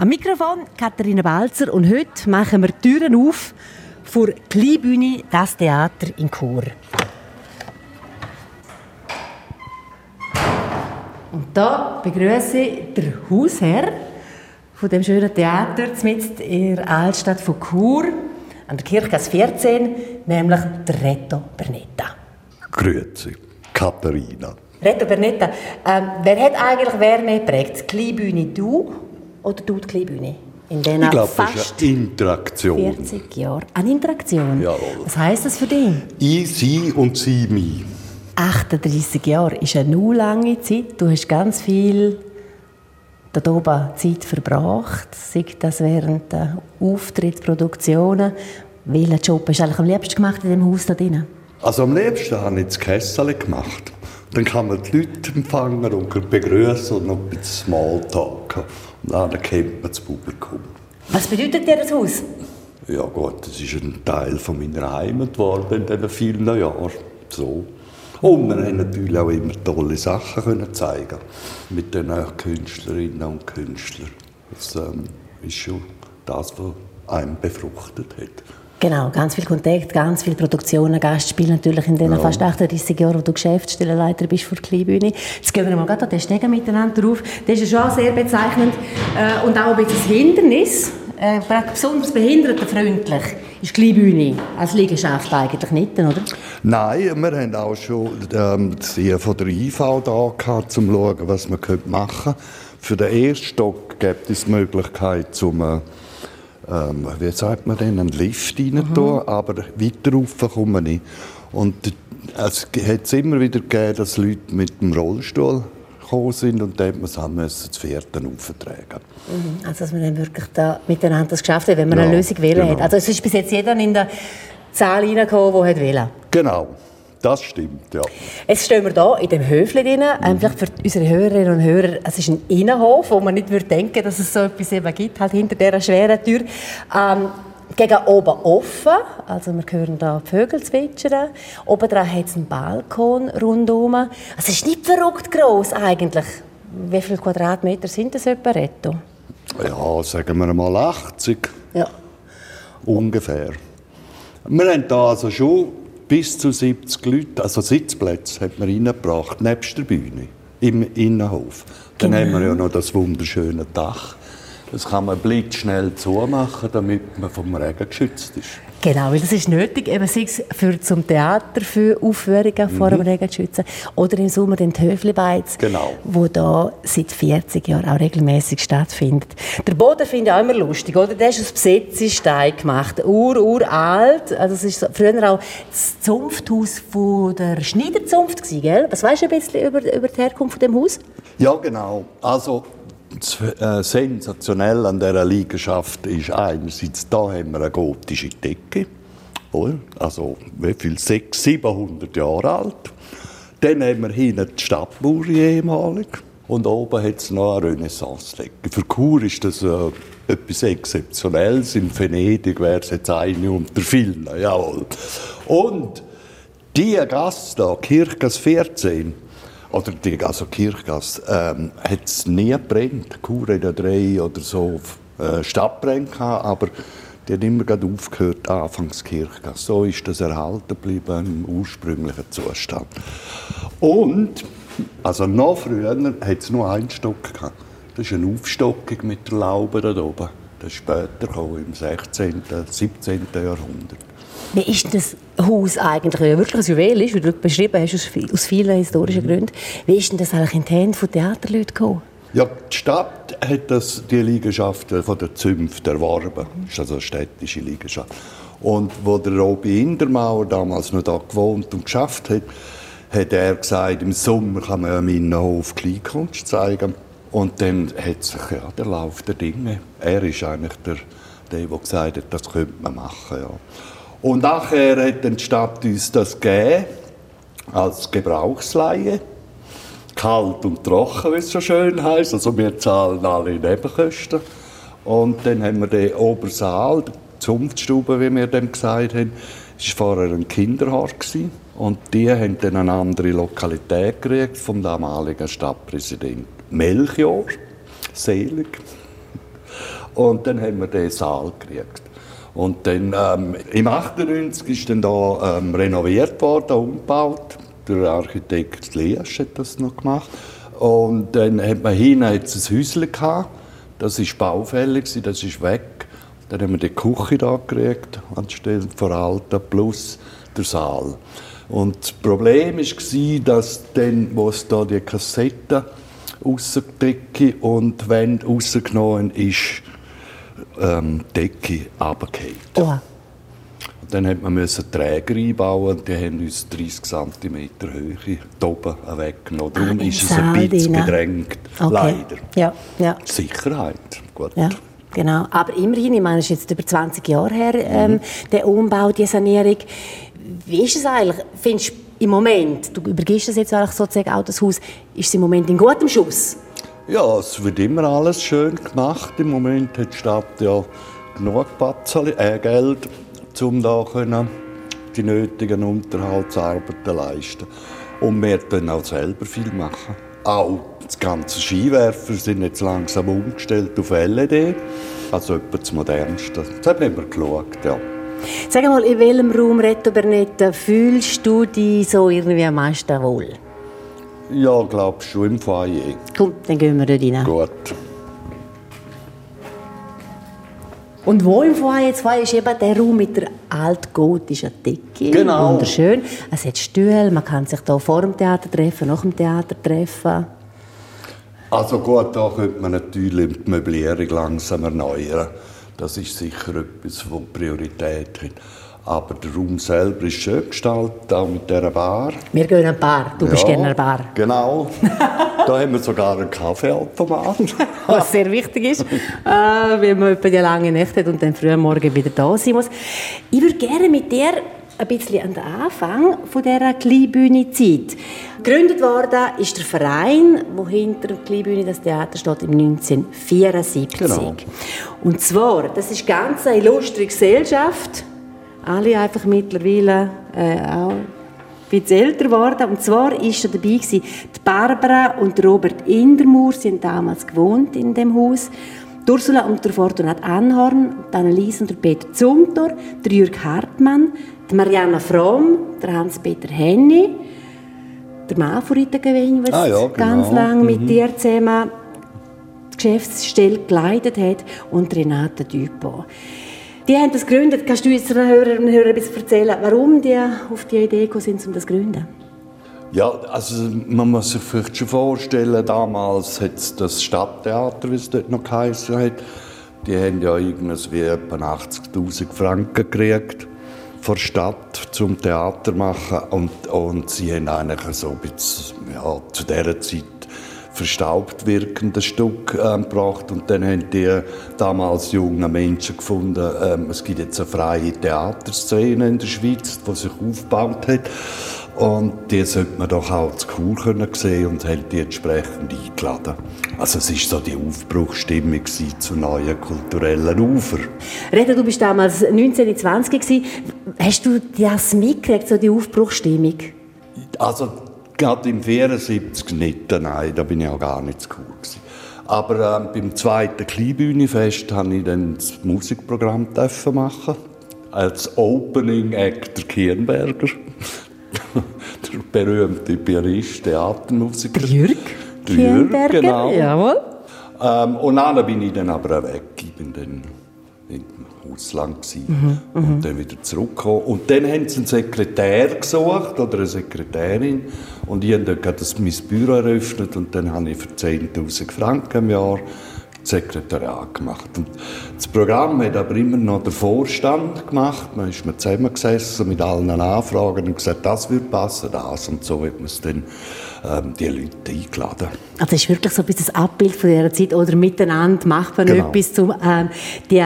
Am Mikrofon Katharina Balzer und heute machen wir die Türen auf vor Kleinbühne Das Theater in Chur. Und da begrüße ich den Hausherr von dem schönen Theater mit in der Altstadt von Chur an der Kirchgasse 14, nämlich der Reto Bernetta. Grüezi, Katharina. Reto Bernetta, ähm, wer hat eigentlich wer mehr geprägt? Die Kleinbühne du oder du die Kleinbühne? In den ich glaube, das ist eine Interaktion. 40 Jahre. Eine Interaktion? Jawohl. Was heisst das für dich? Ich, sie und sie, mich. 38 Jahre ist eine nur lange Zeit. Du hast ganz viel da oben Zeit verbracht, sei das während der Auftrittsproduktionen. Welchen Job hast du eigentlich am liebsten gemacht in dem Haus da drinnen? Also am liebsten habe ich das Kessel gemacht. Dann kann man die Leute empfangen und begrüßen und noch ein bisschen Smalltalk. Und dann kennt man das Publikum. Was bedeutet dir das Haus? Ja gut, das ist ein Teil von meiner Heimat geworden in diesen vielen Jahren. So. Und wir haben natürlich auch immer tolle Sachen können zeigen mit den Künstlerinnen und Künstlern. Das ähm, ist schon das, was einem befruchtet hat. Genau, ganz viel Kontakt, ganz viele Produktionen, Gastspiele natürlich in den ja. fast 38 Jahren, wo du Geschäftsstellenleiter bist für die Kleinbühne. Jetzt gehen wir mal gerade an den Stegen miteinander drauf. Das ist schon sehr bezeichnend äh, und auch ein bisschen Hindernis. Äh, besonders behindertenfreundlich ist die Kleinbühne als Liegenschaft eigentlich nicht, oder? Nein, wir haben auch schon ähm, die von der IV da gehabt, um zu schauen, was man machen könnte. Für den ersten Stock gibt es die Möglichkeit, zum äh, ähm, wie sagt man denn, einen Lift rein mhm. aber weiter rauf kommen wir nicht. Und es hat immer wieder gegeben, dass Leute mit dem Rollstuhl gekommen sind und dann musste man es das Vierten auftragen. Mhm. Also dass man dann wirklich da miteinander das geschafft hat, wenn man ja, eine Lösung wählen genau. hat. Also es ist bis jetzt jeder in der Zahl reingekommen, der wählen Genau. Das stimmt, ja. Jetzt stehen wir hier in dem Höfli drin. Mhm. Vielleicht für unsere Hörerinnen und Hörer, es ist ein Innenhof, wo man nicht würde denken, dass es so etwas eben gibt, halt hinter dieser schweren Tür. Ähm, gegen oben offen, also wir hören da die Vögel zwitschern. Oben dran hat es einen Balkon rundherum. Also es ist nicht verrückt groß eigentlich. Wie viele Quadratmeter sind das etwa, Retto? Ja, sagen wir mal 80. Ja. Ungefähr. Wir haben hier also schon bis zu 70 Leute, also Sitzplätze, hat man reingebracht, nebst der Bühne, im Innenhof. Dann genau. haben wir ja noch das wunderschöne Dach. Das kann man blitzschnell zumachen, damit man vom Regen geschützt ist. Genau, weil das ist nötig, eben sei es für zum Theater, für Aufführungen mhm. vor dem Regen zu schützen, oder im Sommer den Höflibeiz, genau. wo da seit 40 Jahren auch regelmäßig stattfindet. Der Boden finde ich auch immer lustig, oder? Der ist aus Besetzestein gemacht, ur, uralt. Also es ist früher auch das Zunfthaus von der Schneiderzunft gewesen, gell? Was weißt du ein bisschen über, über die Herkunft von dem Haus? Ja, genau. Also sensationell an dieser Liegenschaft ist einerseits, da haben wir eine gotische Decke, also wie viel, 600, 700 Jahre alt. Dann haben wir hinten die Stadtmauer ehemalig und oben hat es noch eine Renaissance-Decke. Für Chur ist das äh, etwas Exzeptionelles. In Venedig wäre es jetzt eine unter vielen, jawohl. Und diese Gasse hier, Kirchgasse 14, oder die also Kirchgasse, ähm, hat es nie gebrannt. Chur hat drei oder so äh, Stadtbrände gehabt, aber die hat immer gerade aufgehört, anfangs Kirchgasse. So ist das erhalten geblieben im ursprünglichen Zustand. Und, also noch früher, hat es nur einen Stock gehabt. Das ist eine Aufstockung mit der Laube da oben. Das ist später gekommen, im 16., 17. Jahrhundert. Wie ist das Haus eigentlich, ja wirklich ein Juwel ist, wie du beschrieben hast, aus vielen historischen Gründen. Wie ist denn das eigentlich in die Hände von Theaterleuten gekommen? Ja, die Stadt hat das, die Liegenschaft von der Zünft erworben. Das ist also eine städtische Liegenschaft. Und wo der Robi Indermauer damals noch da gewohnt und geschafft hat, hat er gesagt, im Sommer kann man ja im Innenhof Kleinkunst zeigen. Und dann hat sich ja, der Lauf der Dinge. Er ist eigentlich der, der, der gesagt hat, das könnte man machen. Ja. Und nachher hat die Stadt uns das gegeben, als Gebrauchsleihe. Kalt und trocken, wie es so schön heißt. Also wir zahlen alle Nebenkosten. Und dann haben wir den Obersaal, die Zunftstube, wie wir dem gesagt haben, das war vorher ein Kinderhort. Und die haben dann eine andere Lokalität gekriegt vom damaligen Stadtpräsidenten Melchior, selig. Und dann haben wir den Saal gekriegt. Und dann, ähm, im 98 ist dann da ähm, renoviert worden, umgebaut. Der Architekt Leasch hat das noch gemacht. Und dann hat man hinten ein Häuschen gehabt. Das war baufällig, das ist weg. Dann haben wir die Küche da gekriegt, anstelle von alten, plus der Saal. Und das Problem war, dass dann, wo es da die Kassette rausgedecke und wenn rausgenommen ist, ähm, die Decke runtergefallen. Oh. Dann musste man müssen Träger einbauen und die haben uns 30 cm Höhe oben weggenommen. Darum ah, ist es ein bisschen bedrängt, okay. leider. Ja, ja. Sicherheit, gut. Ja. Genau, aber immerhin, ich meine, es ist jetzt über 20 Jahre her, ähm, mhm. der Umbau, die Sanierung. Wie ist es eigentlich? Findest im Moment, du übergibst das jetzt eigentlich sozusagen auch das Haus, ist es im Moment in gutem Schuss? Ja, es wird immer alles schön gemacht. Im Moment hat die Stadt ja genug Batzeli, äh, Geld, um da können die nötigen Unterhaltsarbeiten leisten. Und wir können auch selber viel machen. Auch die ganzen Skiwerfer sind jetzt langsam umgestellt auf LED. Also etwa das Modernste. Das haben wir geschaut, ja. Sag mal, in welchem Raum, Reto Bernetta, fühlst du dich so irgendwie am meisten wohl? Ja, glaubst du, im Foyer. Komm, dann gehen wir dort rein. Gut. Und wo im Foyer jetzt war, ist eben der Raum mit der altgotischen Decke. Genau. Wunderschön. Es hat Stühle, man kann sich hier vor dem Theater treffen, nach dem Theater treffen. Also gut, da könnte man natürlich die Möblierung langsam erneuern. Das ist sicher etwas, das Priorität hat. Aber der Raum selber ist schön gestaltet, auch mit dieser Bar. Wir gehen an Bar, du ja, bist gerne an Bar. Genau. da haben wir sogar einen Kaffeeautomat. Was sehr wichtig ist, äh, wenn man die lange Nächte hat und dann früh am Morgen wieder da sein muss. Ich würde gerne mit dir ein bisschen an den Anfang von dieser Kleinbühne-Zeit. Gegründet worden ist der Verein, wo hinter der Kleinbühne das Theater steht, im 1974. Genau. Und zwar, das ist ganz eine illustre Gesellschaft, alle einfach mittlerweile äh, auch ein bisschen älter geworden. Und zwar war da dabei gewesen, die Barbara und Robert Indermoor, sie haben damals gewohnt in dem Haus. Die Ursula und der Fortunat Anhorn, die Annelies und der Peter Zumthor, der Jürg Hartmann, die Marianna Fromm, der Hans-Peter Henny, der Mann von Rita Gewinn, der ah, ja, genau. ganz lange mit mhm. dir zusammen die Geschäftsstelle geleitet hat, und Renate Dupont. Die haben das gegründet. Kannst du unseren Hörerinnen und Hörern bisschen erzählen, warum die auf die Idee gekommen sind, um das zu gründen? Ja, also man muss sich vielleicht schon vorstellen, damals hat es das Stadttheater, wie es dort noch geheißen hat, die haben ja irgendwas wie etwa 80'000 Franken gekriegt vor Stadt zum Theater machen und, und sie haben eigentlich so ein bisschen, ja, zu dieser Zeit verstaubt wirkendes Stück äh, gebracht. Und dann haben die damals jungen Menschen gefunden, ähm, es gibt jetzt eine freie Theaterszene in der Schweiz, die sich aufgebaut hat und die sollte man doch auch zu cool können sehen und haben die entsprechend eingeladen. Also es war so die Aufbruchstimmung zu neuen kulturellen Ufer. Reda, du bist damals 1920 Hast du das mitgekriegt, so die Aufbruchstimmung? Also Gerade im 74 nicht, nein, da bin ich auch gar nicht so cool gewesen. Aber ähm, beim zweiten Kleinbühnenfest durfte ich dann das Musikprogramm machen. Als Opening Act der Kirnberger. Der berühmte Pianist, Theatermusiker. Jürg der Jürg, genau. jawohl. Ähm, und dann bin ich dann aber weg. Ich bin dann Ausland mhm, und mhm. dann wieder zurückgekommen. Und dann haben sie einen Sekretär gesucht oder eine Sekretärin und ich habe dort das mein Büro eröffnet und dann habe ich für 10'000 Franken im Jahr Sekretariat gemacht. Und das Programm hat aber immer noch der Vorstand gemacht. Man ist zusammengesessen mit allen Anfragen und gesagt, das wird passen, das. Und so hat man es dann ähm, die Leute eingeladen. Also das ist wirklich so ein bisschen das Abbild von dieser Zeit oder miteinander macht man genau. etwas, um ähm, die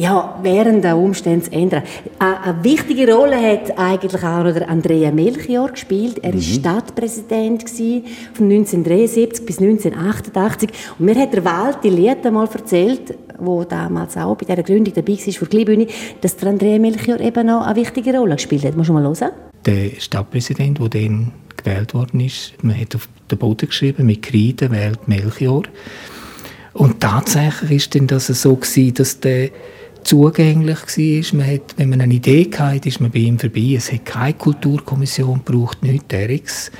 ja, während der Umstände zu ändern. Eine wichtige Rolle hat eigentlich auch noch der Andrea Melchior gespielt. Er war mhm. Stadtpräsident von 1973 bis 1988. Und mir hat der Walti Lied einmal erzählt, wo damals auch bei dieser Gründung dabei war für die dass der Andrea Melchior eben noch eine wichtige Rolle gespielt hat. Musst du mal hören? Der Stadtpräsident, der dann gewählt worden ist, man hat auf den Boden geschrieben, mit Kreide wählt Melchior. Und tatsächlich ist denn das so gewesen, dass der zugänglich war. Man hat, wenn man eine Idee hatte, ist man bei ihm vorbei. Es hat keine Kulturkommission gebraucht, nichts derix.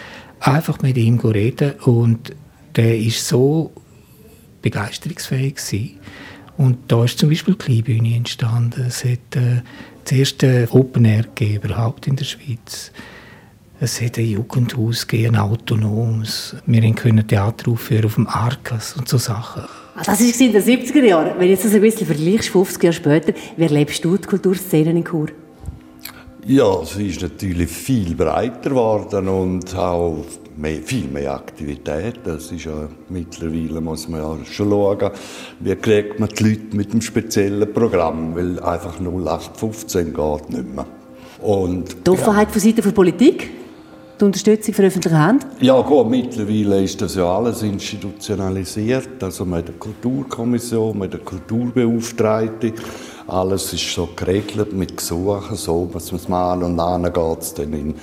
Einfach mit ihm reden und der ist so begeisterungsfähig gewesen. Und da ist zum Beispiel die Kleinbühne entstanden. Es hat äh, das erste Open Air gegeben, überhaupt in der Schweiz. Es hat ein Jugendhaus gegeben, ein autonomes. Wir können Theater aufführen auf dem Arkas und so Sachen. Ah, das war in den 70er Jahren. Wenn du das ein bisschen vergleichst, 50 Jahre später, wie erlebst du die Kulturszene in Chur? Ja, sie ist natürlich viel breiter geworden und auch mehr, viel mehr Aktivität. Das ist ja mittlerweile, muss man ja schon schauen, wie kriegt man die Leute mit einem speziellen Programm, weil einfach 0815 geht nicht mehr. Und, die Offenheit ja. von Seiten der Politik? Die Unterstützung für öffentliche Hand? Ja gut, mittlerweile ist das ja alles institutionalisiert. Also mit der Kulturkommission, mit der Kulturbeauftragten. Alles ist so geregelt mit Gesuchen, so was man machen und dann geht es dann in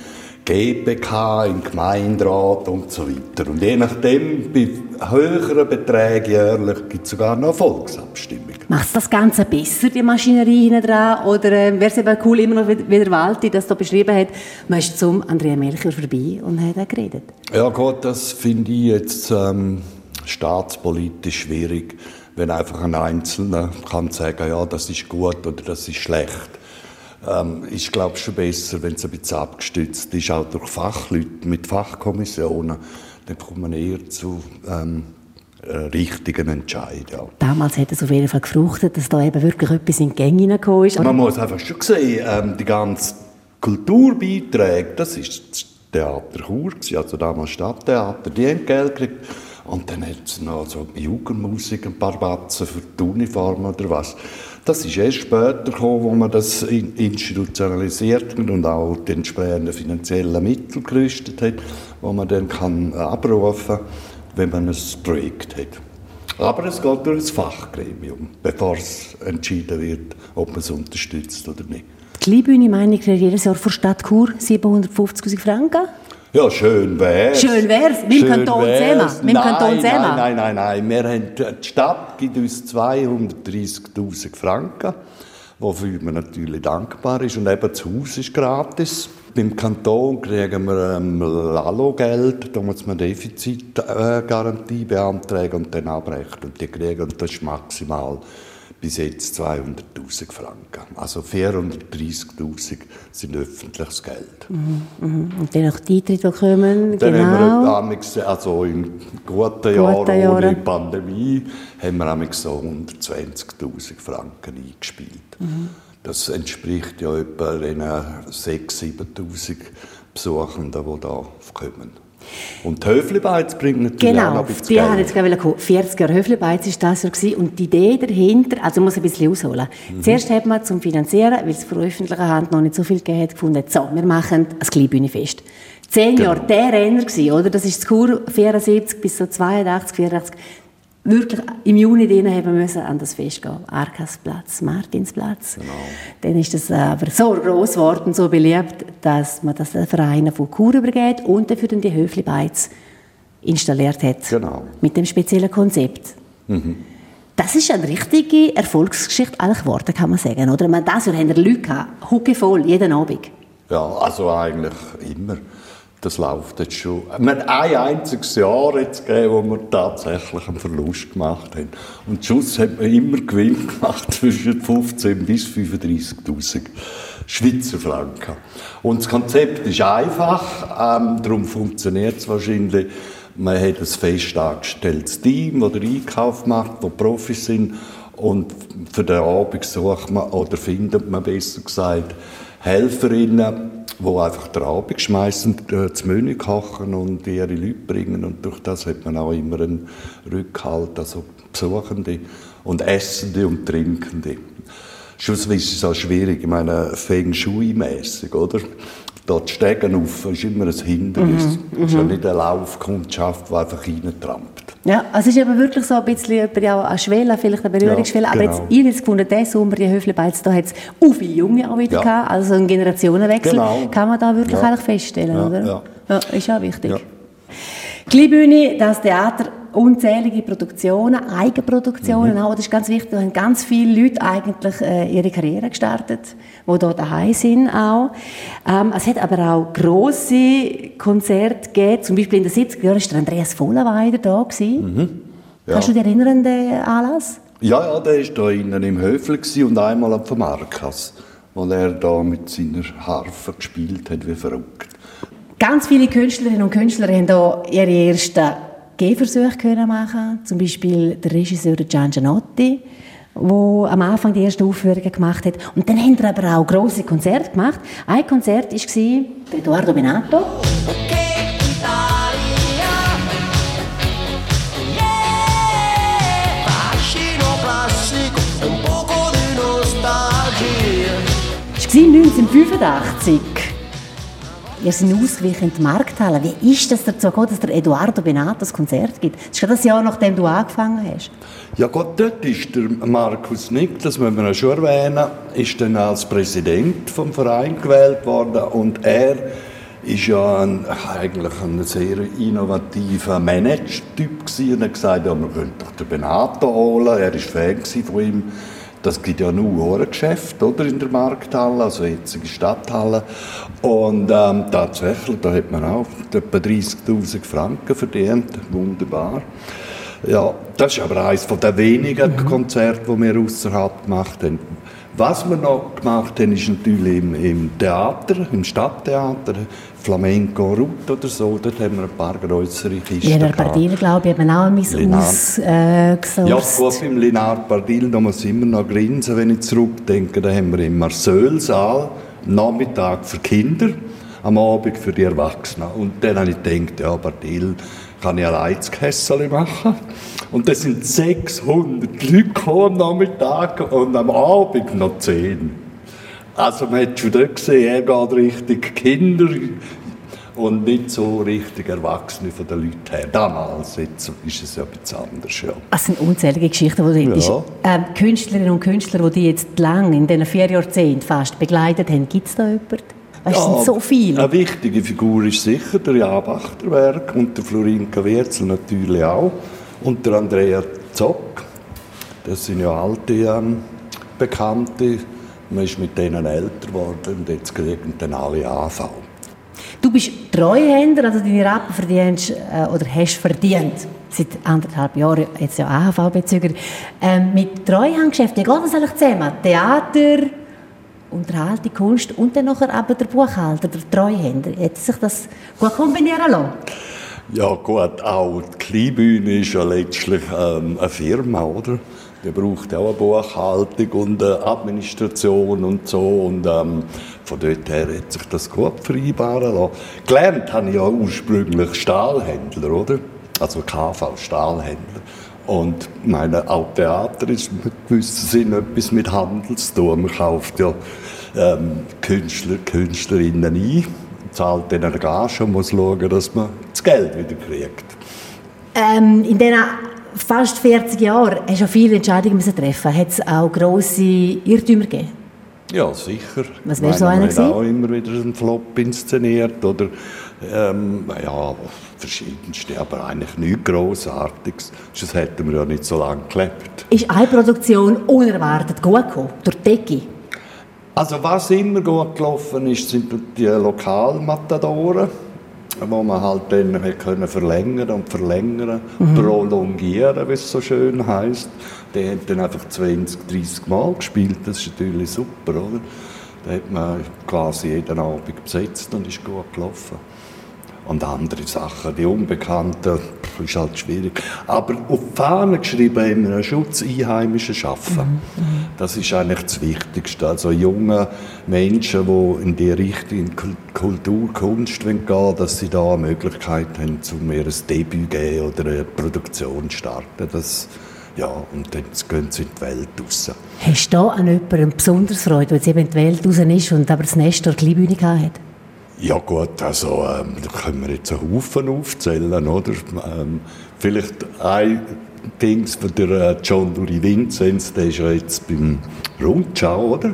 GPK, in Gemeinderat und so weiter. Und je nachdem, bei höheren Beträgen jährlich gibt es sogar noch Volksabstimmung. Macht das Ganze besser, die Maschinerie hinten dran? Oder äh, wäre es cool, immer noch wie der Walti das da beschrieben hat, man ist zum Andrea Melchior vorbei und hat auch geredet? Ja gut, das finde ich jetzt ähm, staatspolitisch schwierig, wenn einfach ein Einzelner kann sagen, ja, das ist gut oder das ist schlecht. Ähm, ich glaube schon besser, wenn es ein bisschen abgestützt ist, auch durch Fachleute mit Fachkommissionen, dann kommt man eher zu ähm, äh, richtigen Entscheid. Ja. Damals hat es auf jeden Fall gefruchtet, dass da eben wirklich etwas in die Gänge hineingekommen ist. Man muss einfach schon sehen, ähm, die ganzen Kulturbeiträge, das ist das Theater Chur, also damals Stadttheater, die haben Geld gekriegt. Und dann hat es noch so Jugendmusik, ein paar Batzen für die Uniform oder was. Das ist erst später gekommen, wo man das institutionalisiert hat und auch die entsprechenden finanziellen Mittel gerüstet hat, wo man dann kann abrufen kann wenn man ein Projekt hat. Aber es geht durch das Fachgremium, bevor es entschieden wird, ob man es unterstützt oder nicht. Die Kleinbühne, meine ich, kriegt jedes Jahr von Stadt Chur 750'000 Franken. Ja, schön wär's. Schön wär's. Mit dem Kanton Zema. Mit dem Kanton Zema. Nein, nein, nein, nein. Wir haben, die Stadt gibt uns 230'000 Franken, wofür man natürlich dankbar ist. Und eben das Haus ist gratis. Beim Kanton kriegen wir ähm, Lalo-Geld, da muss man Defizitgarantie beantragen und dann abrechnen. Und die kriegen, das ist maximal bis jetzt 200.000 Franken. Also 430.000 sind öffentliches Geld. Mhm, mhm. Und dann auch die Eintritte, die kommen, dann genau? Haben wir, also in guten Jahren ohne Pandemie haben wir so 120.000 Franken eingespielt. Mhm. Das entspricht ja etwa den 6.000, 7.000 Besuchenden, die da kommen. Und die Höflebeiz bringt natürlich genau, auch noch ein bisschen Genau, die jetzt gerade 40 Jahre Höflebeiz war das ja und die Idee dahinter, also muss ein bisschen ausholen. Mhm. Zuerst hat man zum Finanzieren, weil es von öffentlicher Hand noch nicht so viel gegeben hat, gefunden, so, wir machen ein Kleinbühnenfest. Zehn genau. Jahre der Renner oder? Das ist das Kur 74 bis so 82, 84 wirklich im Juni drin haben müssen an das Fest gehen. Arkasplatz, Martinsplatz. Genau. Dann ist das aber so groß geworden, so beliebt, dass man das den Vereinen von Chur übergeht und dafür dann die Höfli Beiz installiert hat. Genau. Mit dem speziellen Konzept. Mhm. Das ist eine richtige Erfolgsgeschichte eigentlich geworden, kann man sagen. Oder? Man, das Jahr haben wir Leute gehabt, huckevoll, jeden Abend. Ja, also eigentlich immer das läuft jetzt schon. Wir haben ein einziges Jahr jetzt gegeben, wo wir tatsächlich einen Verlust gemacht haben. Und Schuss hat man immer Gewinn gemacht zwischen 15.000 bis 35.000 Schweizer Franken. Und das Konzept ist einfach, ähm, darum funktioniert es wahrscheinlich. Man hat ein fest angestelltes Team, das den Einkauf macht, die Profis sind. Und für den Abend sucht man, oder findet man besser gesagt, Helferinnen, die einfach den Abend schmeißen, äh, das Menü kochen und ihre Leute bringen. Und durch das hat man auch immer einen Rückhalt, also Besuchende und Essende und Trinkende. Schlussendlich ist es auch schwierig, ich meine, Feng Shui-mässig, oder? Dort Stegen auf ist immer ein Hindernis. Mhm, es ist ja mhm. nicht eine Laufkundschaft, die einfach reintrampt. Ja, also es ist aber wirklich so ein bisschen ja, eine Schwelle, vielleicht eine Berührungsschwelle. Ja, genau. Aber jetzt, ihr jetzt gefunden, diesen Sommer, die Höflebeiz, da hat es auch viele Junge auch wieder ja. gehabt, also ein Generationenwechsel. Genau. Kann man da wirklich ja. eigentlich feststellen, oder? Ja. ist auch wichtig. Ja. Kleinbühne, das Theater unzählige Produktionen, Eigenproduktionen mhm. auch. Das ist ganz wichtig. Da haben ganz viele Leute eigentlich äh, ihre Karriere gestartet, die hier daheim sind auch. Ähm, es hat aber auch grosse Konzerte gegeben. Zum Beispiel in den 70er Jahren war Andreas Vollenweider da. Mhm. Ja. Kannst du dich erinnern an den Anlass? Ja, ja, der war hier innen im Höfel und einmal am Markas, wo er da mit seiner Harfe gespielt hat, wie verrückt. Ganz viele Künstlerinnen und Künstler haben hier ihre ersten Gehversuche machen Zum Beispiel der Regisseur Gian Gianotti, der am Anfang die ersten Aufführungen gemacht hat. Und dann haben wir aber auch grosse Konzerte gemacht. Ein Konzert war Eduardo Benato. war 1985. Ihr seid ausgewichen in die Markthalle. Wie ist das dazu gekommen, dass der Eduardo Benato das Konzert gibt? Das ist das Jahr, nachdem du angefangen hast. Ja gut, dort ist der Markus Nick, das müssen wir schon erwähnen, ist dann als Präsident vom Verein gewählt worden und er ist ja ein, eigentlich ein sehr innovativer Manager-Typ und hat gesagt, ja, wir können doch den Benato holen. Er war Fan von ihm. Das gibt ja nur ein Geschäft oder, in der Markthalle, also jetzige Stadthalle. Und ähm, tatsächlich, da hat man auch etwa 30'000 Franken verdient. Wunderbar. Ja, das ist aber eines der wenigen mhm. Konzerte, die wir außerhalb gemacht haben. Was wir noch gemacht haben, ist natürlich im, im Theater, im Stadttheater, Flamenco Rut oder so, dort haben wir ein paar größere Kisten Linar Pardil, glaube ich, haben wir auch ein ausgesourcet. Äh, ja, gut, beim Linar Pardil, da muss ich immer noch grinsen, wenn ich zurückdenke, da haben wir im Marseille-Saal Nachmittag für Kinder, am Abend für die Erwachsenen. Und dann habe ich gedacht, ja, Pardil kann ich ein Reizkessel machen. Und das sind 600 Leute am Nachmittag und am Abend noch 10. Also man hat schon dort gesehen, er geht richtig Kinder und nicht so richtig Erwachsene von den Leuten her. Damals jetzt ist es ja etwas anders. Ja. Es sind unzählige Geschichten, die du ja. ähm, Künstlerinnen und Künstler, die die jetzt lang, in diesen vier Jahrzehnten fast begleitet haben, gibt es da jemanden? Es ja, sind so viele. Eine wichtige Figur ist sicher der Jan Bachterberg und der Florinka Werzel natürlich auch. Und der Andrea Zock. Das sind ja alte ähm, Bekannte man ist mit denen älter geworden und jetzt kriegen dann alle AV. Du bist Treuhänder, also deine Rappen verdienst äh, oder hast verdient seit anderthalb Jahren jetzt ja AHV-Bezüger. Ähm, mit Treuhandgeschäft, wie geht das eigentlich zusammen? Theater, Unterhaltung, Kunst und dann nachher aber der Buchhalter, der Treuhänder. Hätte sich das gut kombinieren lassen? Ja gut, auch die Kleinbühne ist ja letztlich ähm, eine Firma, oder? Der braucht auch eine Buchhaltung und eine Administration und so. Und ähm, von dort her hat sich das gut vereinbaren lassen. Gelernt habe ich ja ursprünglich Stahlhändler, oder? Also KV, Stahlhändler. Und meine, auch Theater ist in gewissem Sinn etwas mit Handel zu tun. Man kauft ja ähm, Künstler, Künstlerinnen ein, zahlt denen eine Gage und muss schauen, dass man das Geld wieder kriegt. Ähm, in dieser fast 40 Jahren hast du viele Entscheidungen müssen treffen. Hat es auch grosse Irrtümer gegeben? Ja, sicher. Was wäre so einer gewesen? auch immer wieder einen Flop inszeniert oder ähm, ja, verschiedenste, aber eigentlich nichts Grossartiges. Das hätten wir ja nicht so lange gelebt. Ist eine Produktion unerwartet gut gekommen, durch die Decke? Also was immer gut gelaufen ist, sind die Lokalmatadoren wo man halt dann können verlängern und verlängern, mhm. prolongieren, wie es so schön heißt. Der hat dann einfach 20, 30 Mal gespielt, das ist natürlich super, oder? Da hat man quasi jeden Abend besetzt und ist gut gelaufen und andere Sachen. Die Unbekannten ist halt schwierig. Aber auf die Fahne geschrieben haben wir einen Schutz Einheimischen schaffen. Mhm. Das ist eigentlich das Wichtigste. Also junge Menschen, die in die Richtung in Kultur, Kunst gehen wollen, dass sie da eine Möglichkeit haben, um ihr Debüt zu geben oder eine Produktion zu starten. Das, ja, und dann gehen sie in die Welt raus. Hast du da an jemanden besonders Freude, weil sie eben in die Welt raus ist und aber das Nestor Kleinbühne hat? Ja gut, also ähm, da können wir jetzt einen Haufen aufzählen, oder? Ähm, vielleicht ein Ding von der äh, John Duri Vinzenz, der ist ja jetzt beim Rundschau, oder?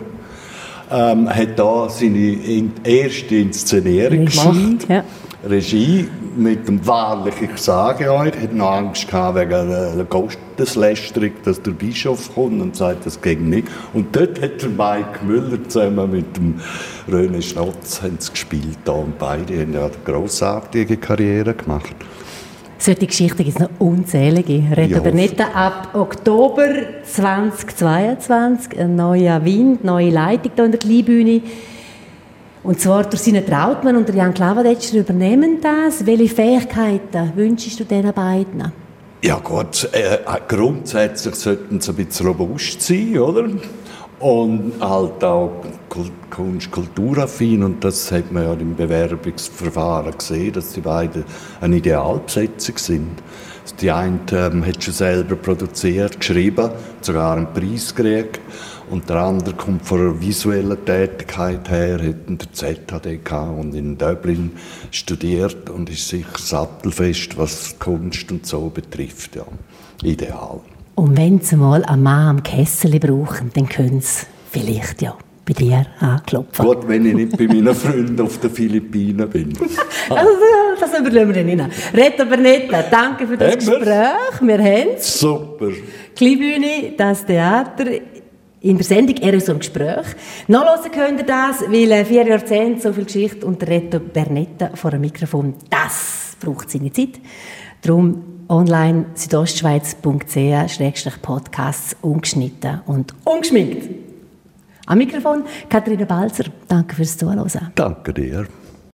Ähm, hat da seine erste Inszenierung Regie, gemacht. Ja. Regie mit dem wahrlich, ich sage euch, hat noch Angst gehabt wegen der Gotteslästerung, dass der Bischof kommt und sagt, das ging nicht. Und dort hat der Mike Müller zusammen mit dem René Schnotz gespielt. Da. Und beide haben ja eine grossartige Karriere gemacht. Solche Geschichten gibt es noch unzählige. Reto Bernetta ab Oktober 2022, ein neuer Wind, neue Leitung hier in der Kleinbühne. Und zwar durch seinen Trautmann und Jan Klavadetscher übernehmen das. Welche Fähigkeiten wünschst du diesen beiden? Ja gut, äh, grundsätzlich sollten sie ein bisschen robust sein, oder? Und halt auch Kunst, kulturaffin und das hat man ja im Bewerbungsverfahren gesehen, dass die beiden eine Idealbesetzung sind. Die eine ähm, hat schon selber produziert, geschrieben, sogar einen Preis gekriegt. Und der andere kommt von einer visuellen Tätigkeit her, hat in der ZHD und in Dublin studiert und ist sicher sattelfest, was Kunst und so betrifft. Ja. Ideal. Und wenn Sie mal einen Mann am Kessel brauchen, dann können Sie vielleicht ja bei dir anklopfen. Gut, wenn ich nicht bei meinen Freunden auf den Philippinen bin. also, das überlegen wir Ihnen. Reto Bernetta, danke für das Gespräch. Wir haben es. Super. Kleinbühne, das Theater in der Sendung «Er ist im Gespräch». Nachhören könnt ihr das, weil äh, vier Jahrzehnte so viel Geschichte und Reto Bernetta vor dem Mikrofon, das braucht seine Zeit. Darum online südostschweiz.ch-podcasts ungeschnitten und ungeschminkt. Am Mikrofon Katharina Balzer. Danke fürs Zuhören. Danke dir.